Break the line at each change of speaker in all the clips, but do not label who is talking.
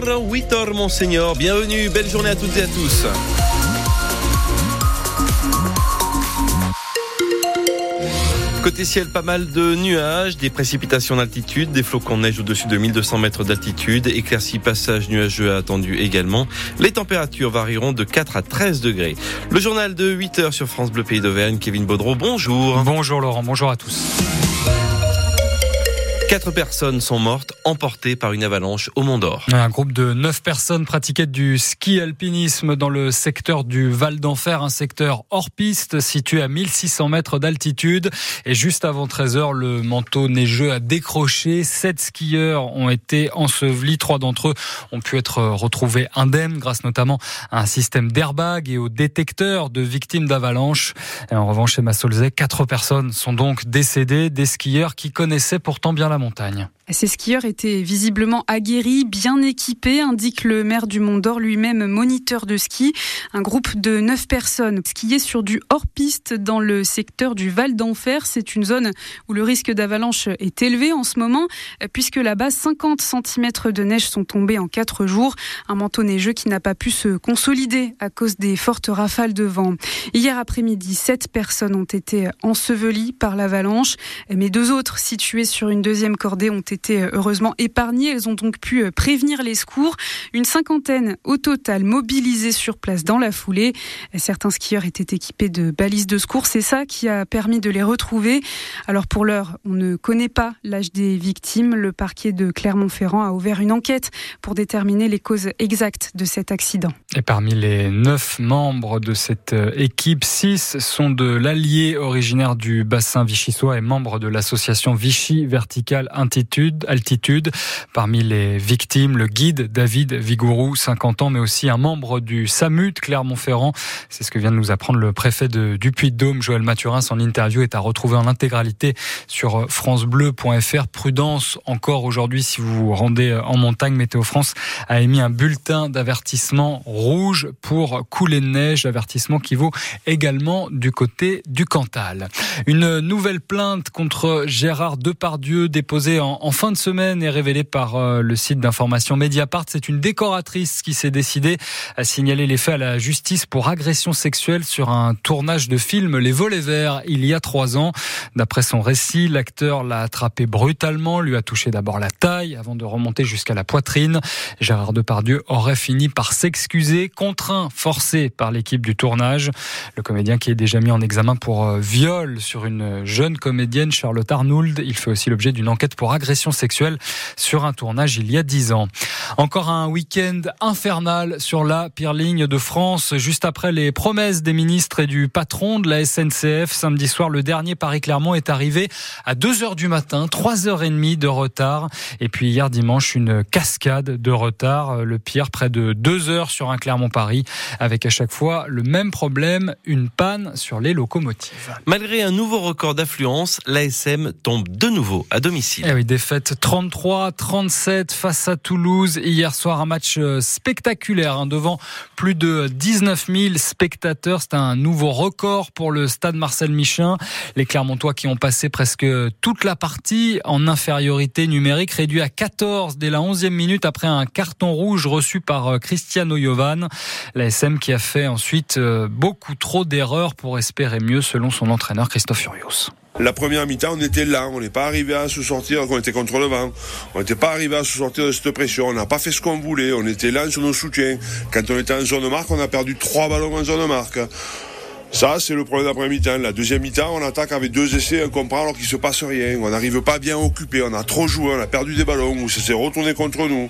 Bonjour, 8h, Monseigneur. Bienvenue, belle journée à toutes et à tous. Côté ciel, pas mal de nuages, des précipitations d'altitude, des flocons de neige au-dessus de 1200 mètres d'altitude, éclaircies passage nuageux attendu également. Les températures varieront de 4 à 13 degrés. Le journal de 8 heures sur France Bleu Pays d'Auvergne, Kevin Baudreau, bonjour.
Bonjour Laurent, bonjour à tous.
Quatre personnes sont mortes, emportées par une avalanche au Mont d'Or.
Un groupe de neuf personnes pratiquait du ski alpinisme dans le secteur du Val d'Enfer, un secteur hors piste situé à 1600 mètres d'altitude. Et juste avant 13 heures, le manteau neigeux a décroché. Sept skieurs ont été ensevelis. Trois d'entre eux ont pu être retrouvés indemnes grâce notamment à un système d'airbag et au détecteur de victimes d'avalanche. En revanche, chez Massolzé, quatre personnes sont donc décédées, des skieurs qui connaissaient pourtant bien la montagne.
Ces skieurs étaient visiblement aguerris, bien équipés, indique le maire du Mont d'Or, lui-même moniteur de ski. Un groupe de neuf personnes skiaient sur du hors-piste dans le secteur du Val d'Enfer. C'est une zone où le risque d'avalanche est élevé en ce moment, puisque là-bas, 50 cm de neige sont tombés en quatre jours. Un manteau neigeux qui n'a pas pu se consolider à cause des fortes rafales de vent. Hier après-midi, sept personnes ont été ensevelies par l'avalanche, mais deux autres situées sur une deuxième cordée ont été été euh, heureusement épargnées. Elles ont donc pu euh, prévenir les secours. Une cinquantaine au total mobilisées sur place dans la foulée. Certains skieurs étaient équipés de balises de secours. C'est ça qui a permis de les retrouver. Alors pour l'heure, on ne connaît pas l'âge des victimes. Le parquet de Clermont-Ferrand a ouvert une enquête pour déterminer les causes exactes de cet accident.
Et parmi les neuf membres de cette euh, équipe, six sont de l'Allier originaire du bassin vichysois et membres de l'association Vichy Vertical Intitude altitude. Parmi les victimes, le guide David Vigourou, 50 ans, mais aussi un membre du SAMU Clermont-Ferrand. C'est ce que vient de nous apprendre le préfet de, du Puy-de-Dôme, Joël Mathurin. Son interview est à retrouver en intégralité sur francebleu.fr. Prudence encore aujourd'hui si vous vous rendez en montagne. Météo France a émis un bulletin d'avertissement rouge pour couler de neige, avertissement qui vaut également du côté du Cantal. Une nouvelle plainte contre Gérard Depardieu déposée en, en fin de semaine est révélé par euh, le site d'information Mediapart. C'est une décoratrice qui s'est décidée à signaler les faits à la justice pour agression sexuelle sur un tournage de film Les Volets Verts il y a trois ans. D'après son récit, l'acteur l'a attrapé brutalement, lui a touché d'abord la taille avant de remonter jusqu'à la poitrine. Gérard Depardieu aurait fini par s'excuser, contraint, forcé par l'équipe du tournage. Le comédien qui est déjà mis en examen pour euh, viol sur une jeune comédienne, Charlotte Arnould. Il fait aussi l'objet d'une enquête pour agression sexuelle sur un tournage il y a dix ans. Encore un week-end infernal sur la pire ligne de France, juste après les promesses des ministres et du patron de la SNCF. Samedi soir, le dernier Paris-Clermont est arrivé à 2 heures du matin, 3 heures et demie de retard. Et puis hier dimanche, une cascade de retard. Le pire, près de 2 heures sur un Clermont-Paris, avec à chaque fois le même problème, une panne sur les locomotives.
Malgré un nouveau record d'affluence, l'ASM tombe de nouveau à domicile.
Eh oui, défaite 33-37 face à Toulouse. Hier soir, un match euh, spectaculaire hein, devant plus de 19 000 spectateurs. C'est un nouveau record pour le stade Marcel Michin. Les Clermontois qui ont passé presque toute la partie en infériorité numérique, réduit à 14 dès la 11e minute après un carton rouge reçu par euh, Cristiano Jovan. La SM qui a fait ensuite euh, beaucoup trop d'erreurs pour espérer mieux selon son entraîneur Christophe Furios.
La première mi-temps, on était là, on n'est pas arrivé à se sortir, on était contre le vent. On n'était pas arrivé à se sortir de cette pression, on n'a pas fait ce qu'on voulait, on était là sur nos soutiens. Quand on était en zone marque, on a perdu trois ballons en zone marque. Ça, c'est le problème d'après mi-temps. La deuxième mi-temps, on attaque avec deux essais, un comprend alors qu'il se passe rien. On n'arrive pas bien occupé, on a trop joué, on a perdu des ballons, ou ça s'est retourné contre nous.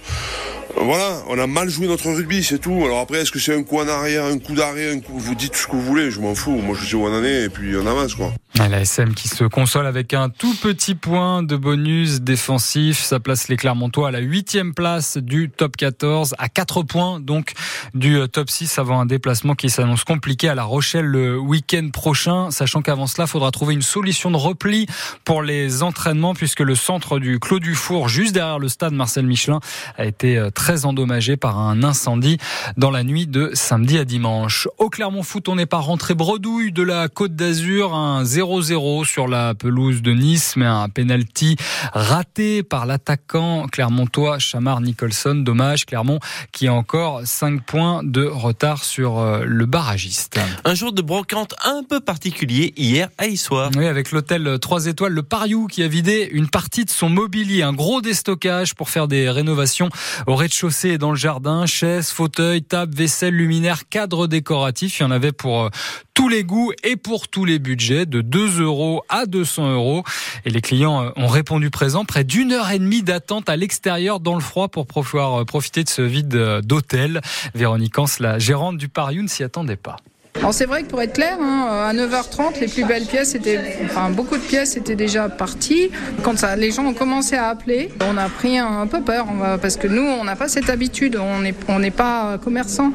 Voilà, on a mal joué notre rugby, c'est tout. Alors après, est-ce que c'est un coup en arrière, un coup d'arrêt, un coup, vous dites ce que vous voulez, je m'en fous. Moi, je sais où en est et puis on avance, quoi.
La SM qui se console avec un tout petit point de bonus défensif. Ça place les Clermontois à la huitième place du top 14, à 4 points donc du euh, top 6 avant un déplacement qui s'annonce compliqué à La Rochelle le week-end prochain. Sachant qu'avant cela, il faudra trouver une solution de repli pour les entraînements puisque le centre du Clos du Four, juste derrière le stade Marcel Michelin, a été euh, très endommagés par un incendie dans la nuit de samedi à dimanche. Au Clermont Foot, on n'est pas rentré bredouille de la Côte d'Azur, un 0-0 sur la pelouse de Nice, mais un penalty raté par l'attaquant clermontois Chamar Nicholson. Dommage, Clermont qui a encore 5 points de retard sur euh, le barragiste.
Un jour de brocante un peu particulier hier à Issoire.
Oui, avec l'hôtel 3 étoiles, le Pariou, qui a vidé une partie de son mobilier, un gros déstockage pour faire des rénovations au rez-de-chaussée et dans le jardin, chaises, fauteuils, tables, vaisselle, luminaires, cadres décoratifs. Il y en avait pour euh, tous les goûts et pour tous les budgets, de 2 euros à 200 euros. Et les clients euh, ont répondu présent. Près d'une heure et demie d'attente à l'extérieur dans le froid pour pouvoir euh, profiter de ce vide d'hôtel. Véronique Hans, la gérante du Pariou, ne s'y attendait pas.
Alors c'est vrai que pour être clair, hein, à 9h30, les plus belles pièces étaient, enfin beaucoup de pièces étaient déjà parties. Quand ça, les gens ont commencé à appeler, on a pris un peu peur parce que nous, on n'a pas cette habitude, on n'est on n'est pas commerçant.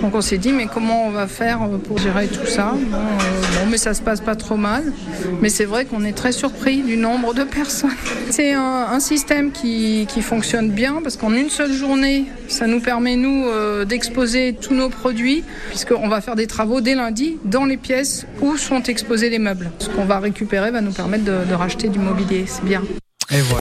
Donc on s'est dit mais comment on va faire pour gérer tout ça? Bon, euh, mais ça se passe pas trop mal. Mais c'est vrai qu'on est très surpris du nombre de personnes. C'est un, système qui, qui, fonctionne bien parce qu'en une seule journée, ça nous permet nous euh, d'exposer tous nos produits puisqu'on va faire des travaux dès lundi dans les pièces où sont exposés les meubles. Ce qu'on va récupérer va nous permettre de, racheter du mobilier. C'est bien.